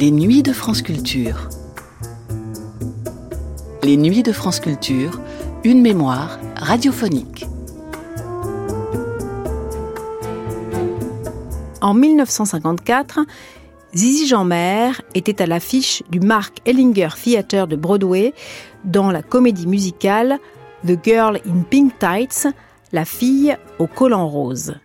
Les nuits de France Culture. Les nuits de France Culture, une mémoire radiophonique. En 1954, Zizi Jeanmaire était à l'affiche du Mark Ellinger Theatre de Broadway dans la comédie musicale The Girl in Pink Tights, la fille au collant rose.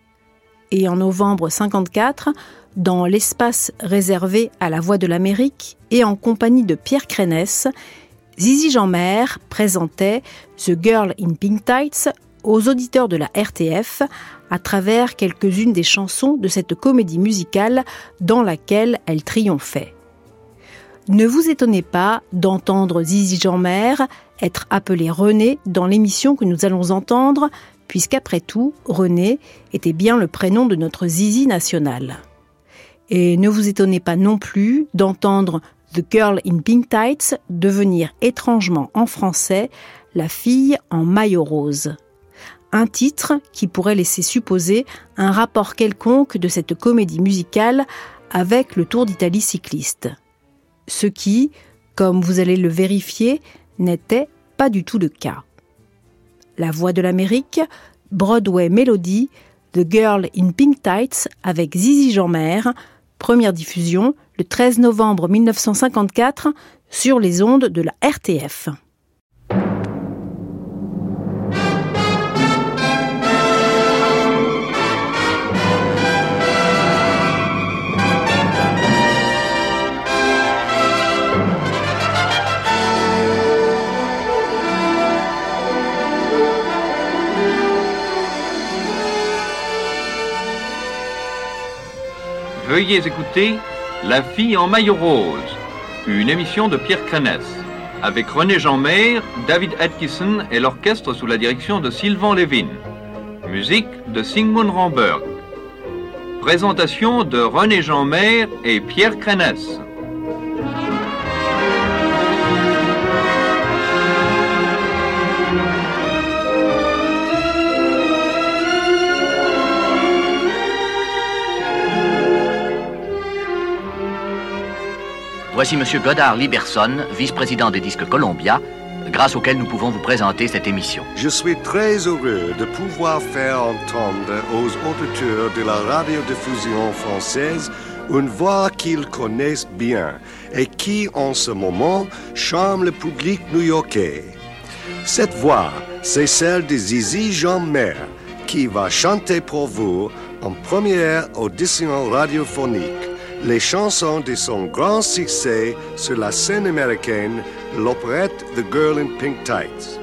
Et en novembre 54, dans l'espace réservé à la Voix de l'Amérique et en compagnie de Pierre Crénès, Zizi Jeanmaire présentait The Girl in Pink Tights aux auditeurs de la RTF à travers quelques-unes des chansons de cette comédie musicale dans laquelle elle triomphait. Ne vous étonnez pas d'entendre Zizi Jeanmaire être appelé René dans l'émission que nous allons entendre, puisqu'après tout, René était bien le prénom de notre Zizi national. Et ne vous étonnez pas non plus d'entendre The Girl in Pink Tights devenir étrangement en français la fille en maillot rose. Un titre qui pourrait laisser supposer un rapport quelconque de cette comédie musicale avec le Tour d'Italie cycliste. Ce qui, comme vous allez le vérifier, n'était pas du tout le cas. La Voix de l'Amérique, Broadway Melody, The Girl in Pink Tights avec Zizi Jeanmaire, première diffusion le 13 novembre 1954 sur les ondes de la RTF. Veuillez écouter La fille en maillot rose, une émission de Pierre Crenès, avec René Jeanmaire, David Atkinson et l'orchestre sous la direction de Sylvain Levin. Musique de Sigmund Ramberg. Présentation de René Jeanmaire et Pierre Crenès. Voici M. Godard Liberson, vice-président des disques Columbia, grâce auquel nous pouvons vous présenter cette émission. Je suis très heureux de pouvoir faire entendre aux auditeurs de la radiodiffusion française une voix qu'ils connaissent bien et qui, en ce moment, charme le public new-yorkais. Cette voix, c'est celle de Zizi Jean-Mer, qui va chanter pour vous en première audition radiophonique les chansons de son grand succès sur la scène américaine, l'opérette The Girl in Pink Tights,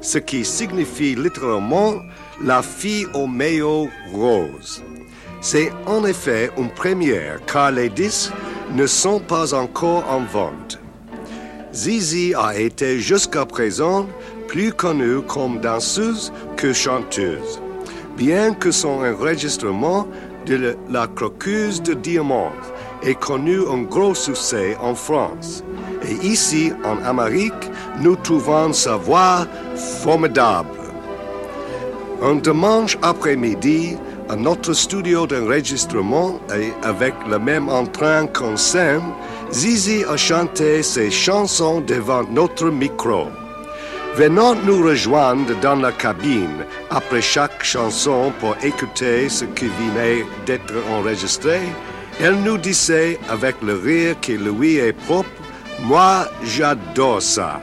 ce qui signifie littéralement la fille au maillot rose. C'est en effet une première car les disques ne sont pas encore en vente. Zizi a été jusqu'à présent plus connue comme danseuse que chanteuse, bien que son enregistrement La Croqueuse de Diamant ait connu un gros succès en France. Et ici, en Amérique, nous trouvons sa voix formidable. Un dimanche après-midi, à notre studio d'enregistrement et avec le même entrain qu'en scène, Zizi a chanté ses chansons devant notre micro. Venant nous rejoindre dans la cabine après chaque chanson pour écouter ce qui venait d'être enregistré, elle nous disait avec le rire qui lui est propre, moi j'adore ça.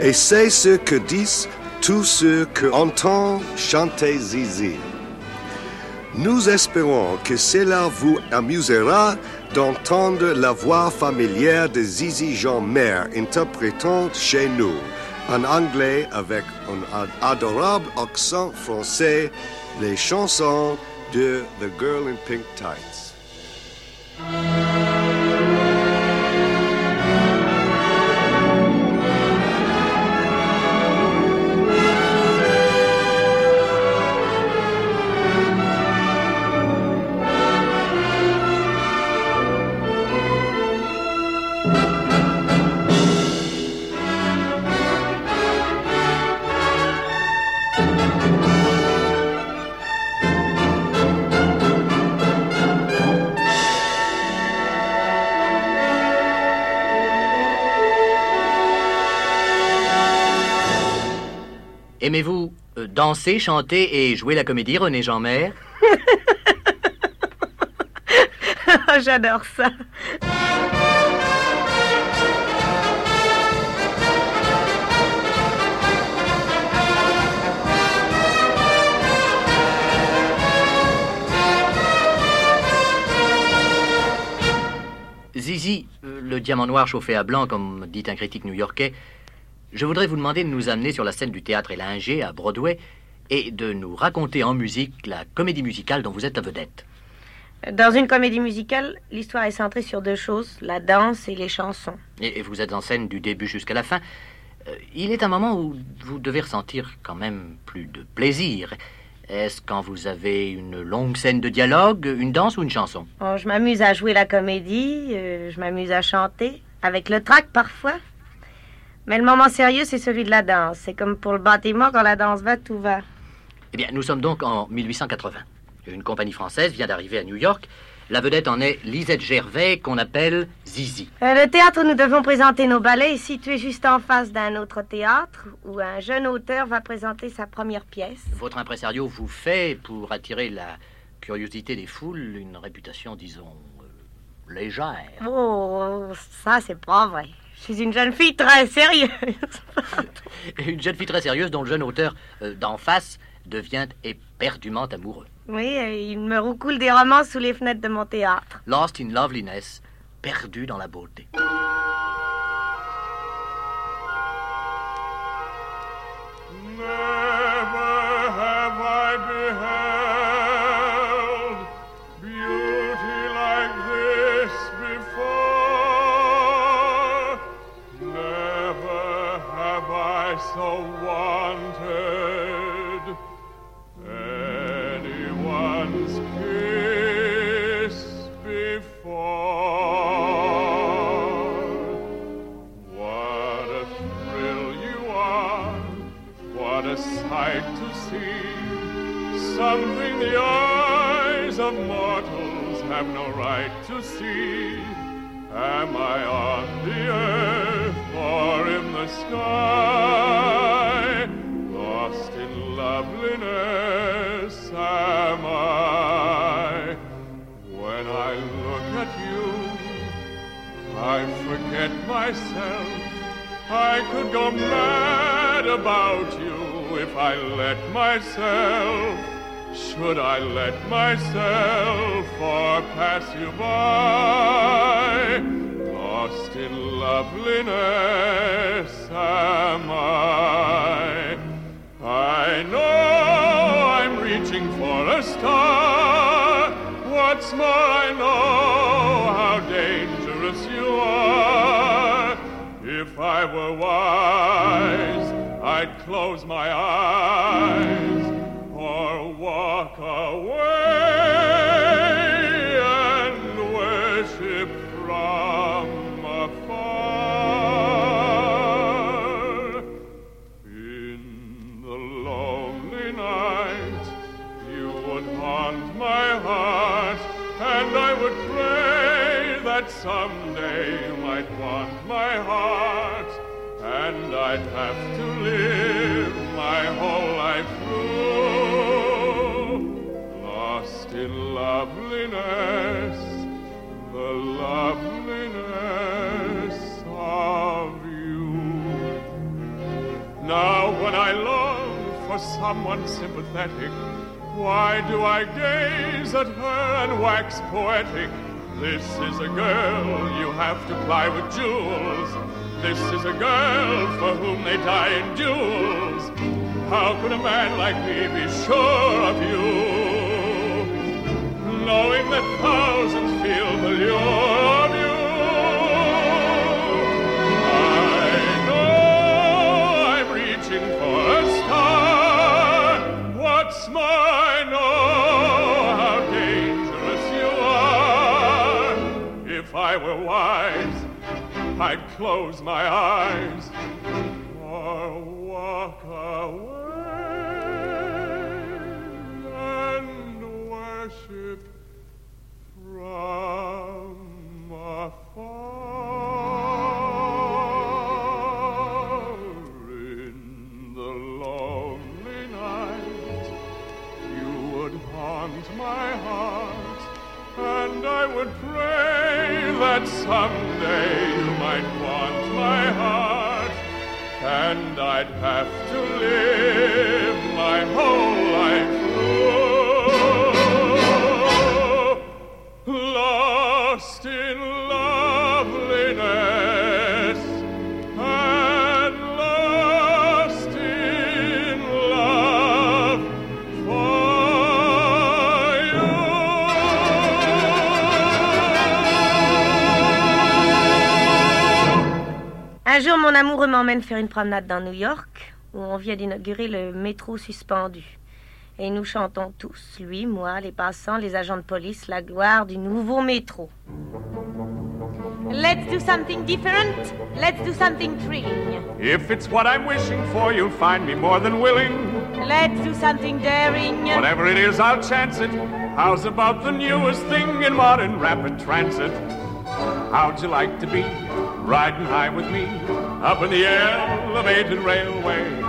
Et c'est ce que disent tous ceux qui entendent chanter Zizi. Nous espérons que cela vous amusera d'entendre la voix familière de Zizi Jean-Mer interprétant chez nous en anglais avec un adorable accent français les chansons de The Girl in Pink Tights. Danser, chanter et jouer la comédie, René Jean-Mère J'adore ça. Zizi, euh, le diamant noir chauffé à blanc, comme dit un critique new-yorkais, je voudrais vous demander de nous amener sur la scène du théâtre Élinger à Broadway et de nous raconter en musique la comédie musicale dont vous êtes la vedette. Dans une comédie musicale, l'histoire est centrée sur deux choses, la danse et les chansons. Et, et vous êtes en scène du début jusqu'à la fin. Euh, il est un moment où vous devez ressentir quand même plus de plaisir. Est-ce quand vous avez une longue scène de dialogue, une danse ou une chanson? Bon, je m'amuse à jouer la comédie, euh, je m'amuse à chanter, avec le trac parfois. Mais le moment sérieux, c'est celui de la danse. C'est comme pour le bâtiment, quand la danse va, tout va. Eh bien, nous sommes donc en 1880. Une compagnie française vient d'arriver à New York. La vedette en est Lisette Gervais, qu'on appelle Zizi. Euh, le théâtre où nous devons présenter nos ballets est situé juste en face d'un autre théâtre où un jeune auteur va présenter sa première pièce. Votre impresario vous fait, pour attirer la curiosité des foules, une réputation, disons, euh, légère. Oh, ça, c'est pas vrai. Je suis une jeune fille très sérieuse. Une jeune fille très sérieuse dont le jeune auteur euh, d'en face devient éperdument amoureux. oui, euh, il me roucoule des romans sous les fenêtres de mon théâtre. Lost in loveliness, perdu dans la beauté. Something the eyes of mortals have no right to see. Am I on the earth or in the sky? Lost in loveliness am I. When I look at you, I forget myself. I could go mad about you if I let myself. Should I let myself or pass you by? Lost in loveliness am I. I know I'm reaching for a star. What's more, I know how dangerous you are. If I were wise, I'd close my eyes I'd have to live my whole life in loveliness, the loveliness of you. Now, when I long for someone sympathetic, why do I gaze at her and wax poetic? This is a girl you have to ply with jewels. This is a girl for whom they die in duels. How could a man like me be sure of you? Knowing that thousands feel the lure of you. I know I'm reaching for a star. What's more, I know how dangerous you are. If I were wise, I'd close my eyes that someday you might want my heart, and I'd have to live my whole life through. Lost in loveliness mon amoureux m'emmène faire une promenade dans New York, où on vient d'inaugurer le métro suspendu. Et nous chantons tous, lui, moi, les passants, les agents de police, la gloire du nouveau métro. Let's do something different. Let's do something thrilling. If it's what I'm wishing for, you'll find me more than willing. Let's do something daring. Whatever it is, I'll chance it. How's about the newest thing in modern rapid transit? How'd you like to be riding high with me? Up in the elevated railway?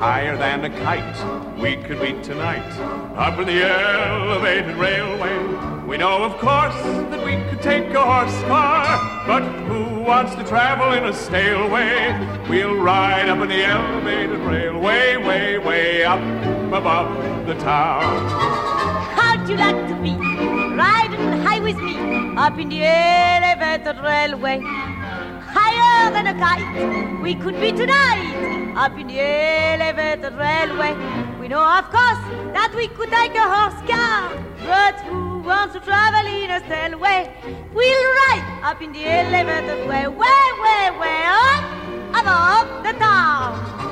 Higher than a kite, we could be tonight up in the elevated railway. We know, of course, that we could take a horse car, but who wants to travel in a stale way? We'll ride up in the elevated railway, way, way up above the town. How'd you like to be riding high with me up in the elevated railway? Than a kite, we could be tonight up in the elevated railway. We know, of course, that we could take a horse car, but who wants to travel in a stale way? We'll ride up in the elevated way, way, way, way up above the town.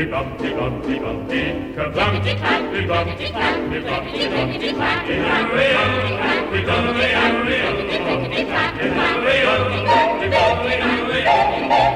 bibbidi bobbidi bobbidi, kerplunk, bibbidi bobbidi bobbidi bobbidi, hooray, hooray, hooray, hooray, hooray, hooray, hooray, hooray, hooray, hooray, hooray,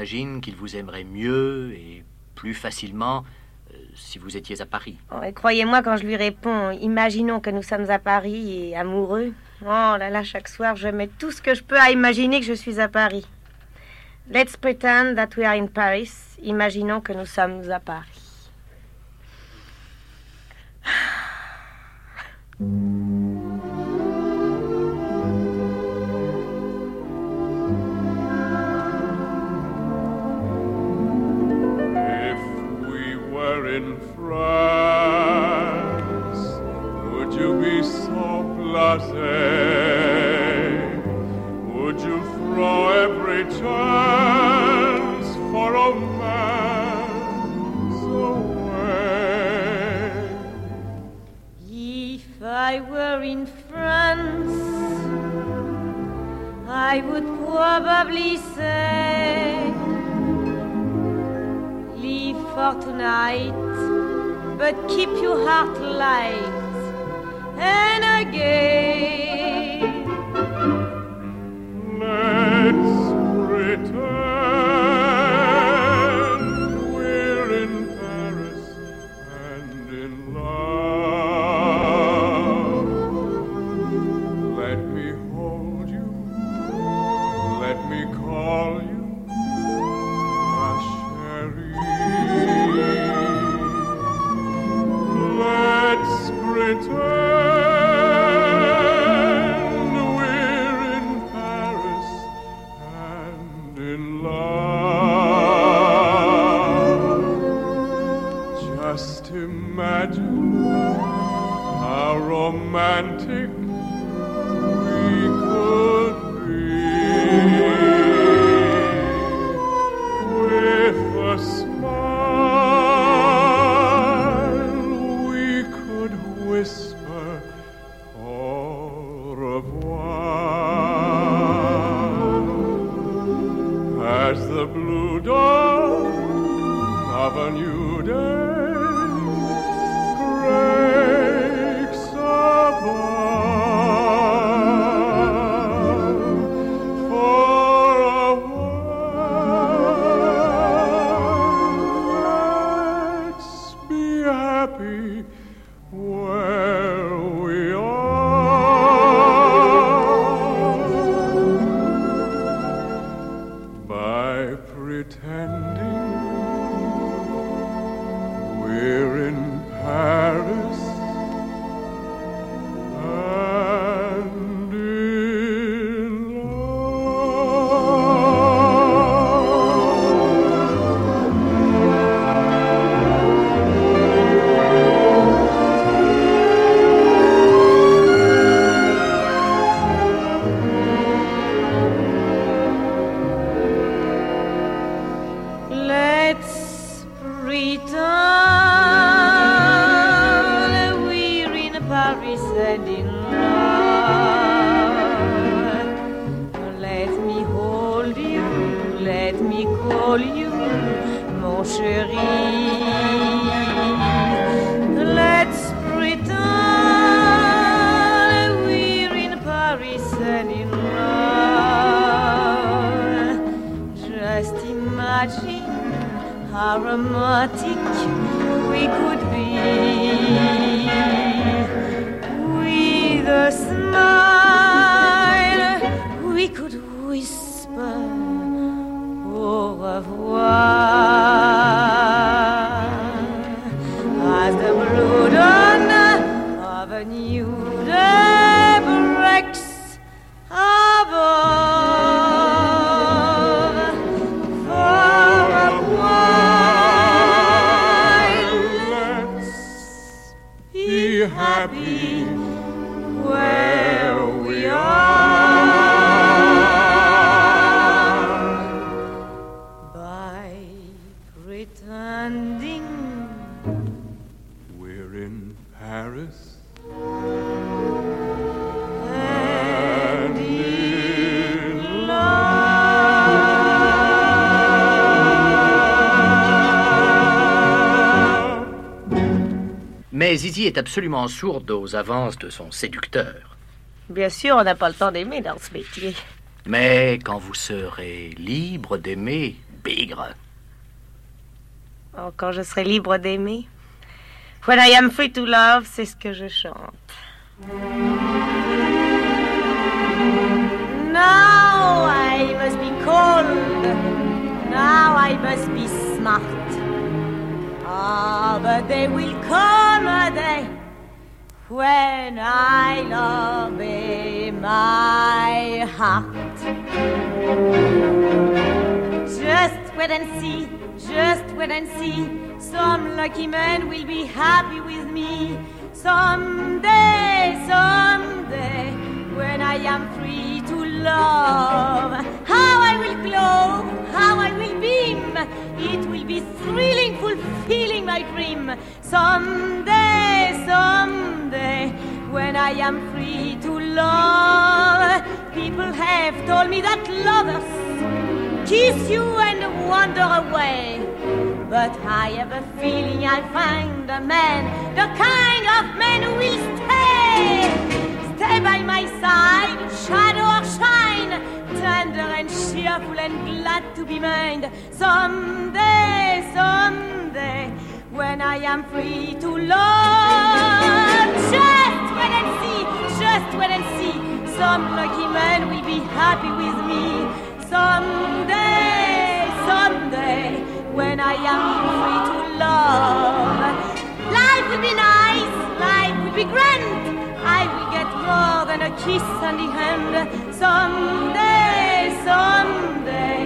votre auteur imagine qu'il vous aimerait mieux et plus facilement euh, si vous étiez à Paris. Oh, et Croyez-moi quand je lui réponds, imaginons que nous sommes à Paris et amoureux. Oh là là, chaque soir, je mets tout ce que je peux à imaginer que je suis à Paris. Let's pretend that we are in Paris. Imaginons que nous sommes à Paris. return. How romantic we could be with a smile. We could whisper oh, au revoir est absolument sourde aux avances de son séducteur. Bien sûr, on n'a pas le temps d'aimer dans ce métier. Mais quand vous serez libre d'aimer, bigre, Oh, quand je serai libre d'aimer. When I am free to love, c'est ce que je chante. Now I must be cold. Now I must be smart. Ah, but they will come a day when I love obey my heart. Just wait and see, just wait and see. Some lucky man will be happy with me. Someday, someday, when I am free to love. How I will glow, how I will beam. It will be thrilling, fulfilling my dream. Someday, someday, when I am free to love. People have told me that lovers kiss you and wander away. But I have a feeling I'll find a man, the kind of man who will stay. Stay by my side, shadow or shine, tender and cheerful and glad to be mine. Someday, someday, when I am free to love, just wait and see, just wait and see. Some lucky man will be happy with me. Someday, someday, when I am free to love. Life will be nice, life will be grand. More than a kiss on the hand. Someday, someday,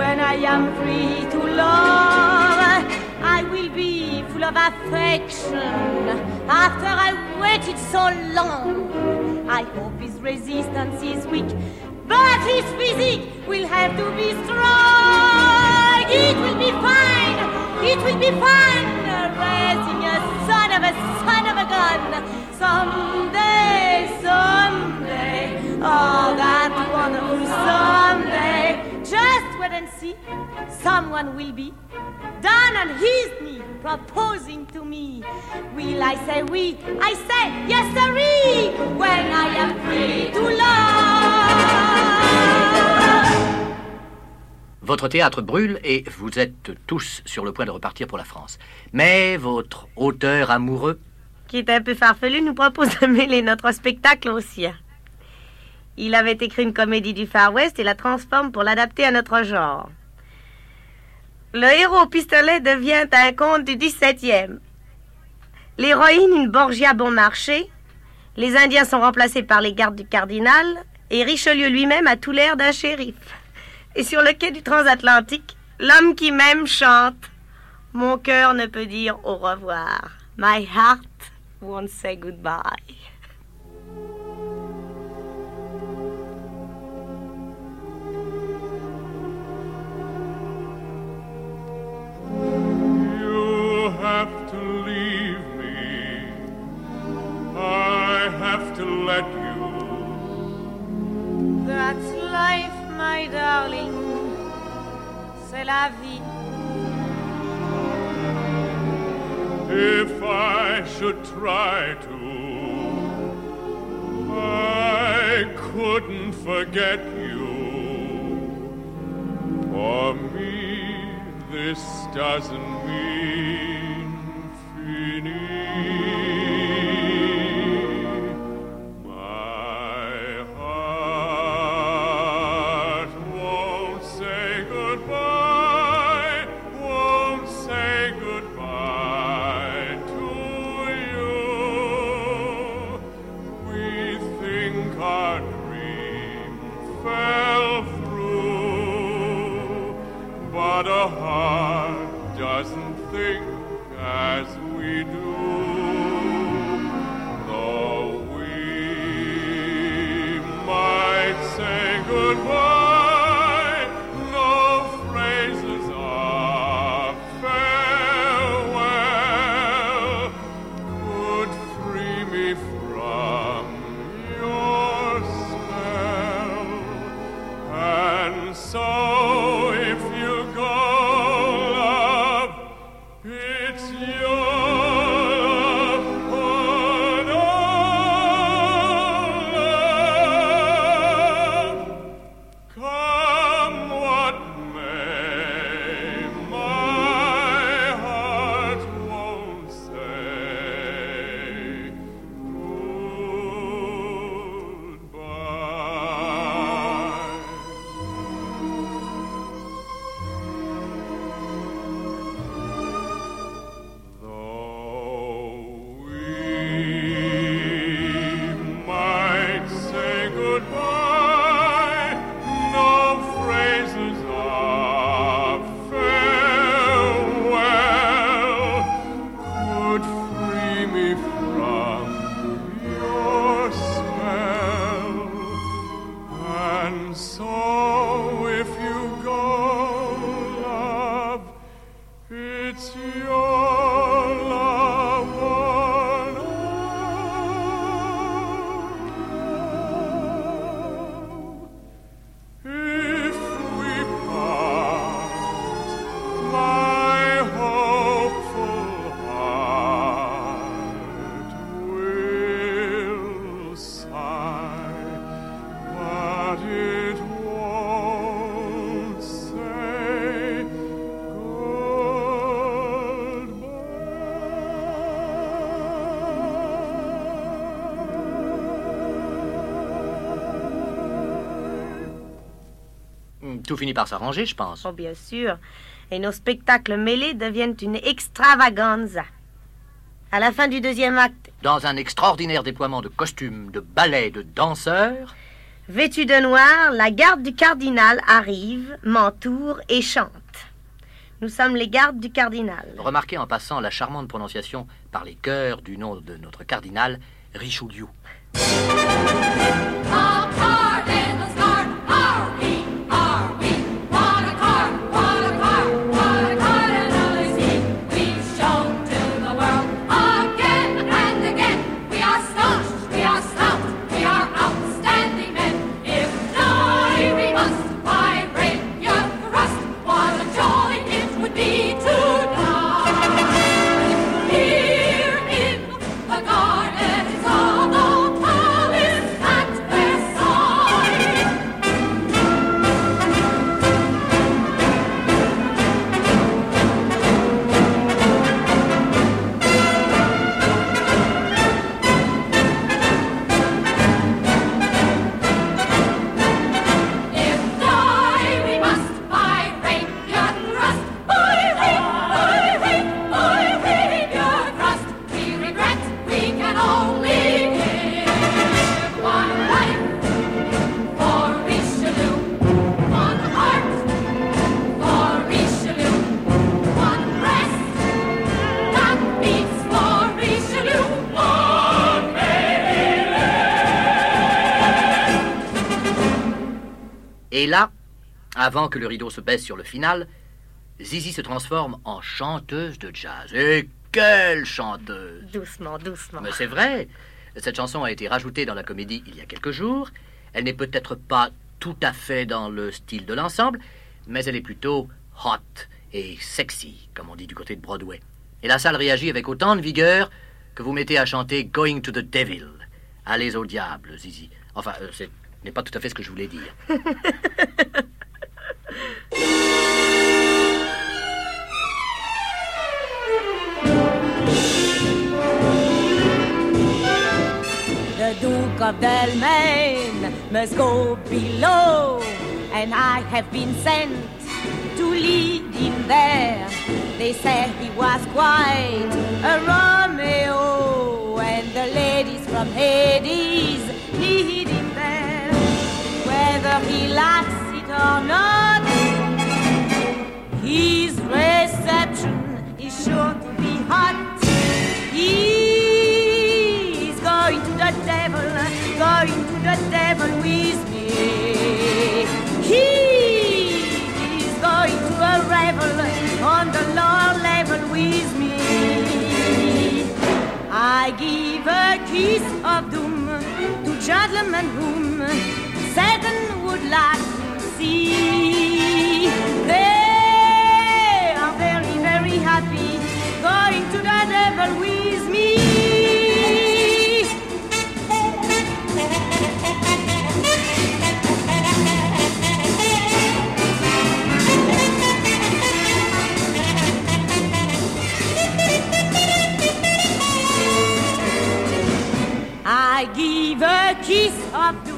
when I am free to love, I will be full of affection. After I waited so long, I hope his resistance is weak. But his physique will have to be strong. It will be fine. It will be fine. Raising a son of a son of a gun. Someday, someday. Oh, that wonderful someday. Just wait and see. Someone will be down on his knee proposing to me. Will I say oui? I say yes, sirree. When I am free to love. Votre théâtre brûle et vous êtes tous sur le point de repartir pour la France. Mais votre auteur amoureux, qui est un peu farfelu, nous propose de mêler notre spectacle au sien. Il avait écrit une comédie du Far West et la transforme pour l'adapter à notre genre. Le héros au pistolet devient un conte du 17e. L'héroïne, une Borgia bon marché. Les Indiens sont remplacés par les gardes du cardinal. Et Richelieu lui-même a tout l'air d'un shérif. Et sur le quai du transatlantique, l'homme qui m'aime chante. Mon cœur ne peut dire au revoir. My heart won't say goodbye. Forget Tout finit par s'arranger, je pense. Oh, bien sûr. Et nos spectacles mêlés deviennent une extravaganza. À la fin du deuxième acte, Dans un extraordinaire déploiement de costumes, de ballets, de danseurs, vêtue de noir, la garde du cardinal arrive, m'entoure et chante. Nous sommes les gardes du cardinal. remarquez en passant la charmante prononciation par les chœurs du nom de notre cardinal, Richelieu. Our Et là, avant que le rideau se baisse sur le final, Zizi se transforme en chanteuse de jazz. Et quelle chanteuse Doucement, doucement. Mais c'est vrai. Cette chanson a été rajoutée dans la comédie il y a quelques jours. Elle n'est peut-être pas tout à fait dans le style de l'ensemble, mais elle est plutôt hot et sexy, comme on dit du côté de Broadway. Et la salle réagit avec autant de vigueur que vous mettez à chanter Going to the Devil. Allez au diable, Zizi. Enfin, euh, ce n'est pas tout à fait ce que je voulais dire. The Duke of Delmain must go below, and I have been sent to lead him there. They said he was quite a Romeo, and the ladies from Hades need him. Whether he likes it or not, his reception is sure to be hot. He's going to the devil, going to the devil with me. He's going to a revel on the lower level with me. I give a kiss of doom to gentlemen whom See. They are very, very happy going to the devil with me. I give a kiss of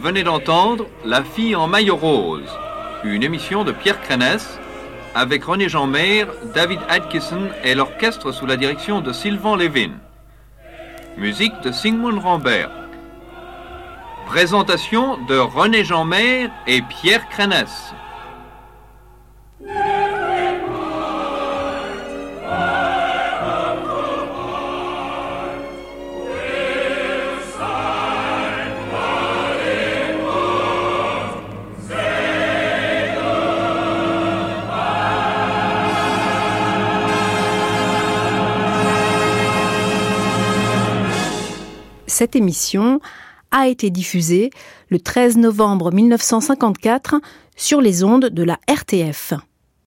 venez d'entendre La fille en maillot rose, une émission de Pierre Crénès avec René Jean Meyer, David Atkinson et l'orchestre sous la direction de Sylvain Levin. Musique de Sigmund Rambert. Présentation de René Jean Meyer et Pierre Crénès. Cette émission a été diffusée le 13 novembre 1954 sur les ondes de la RTF.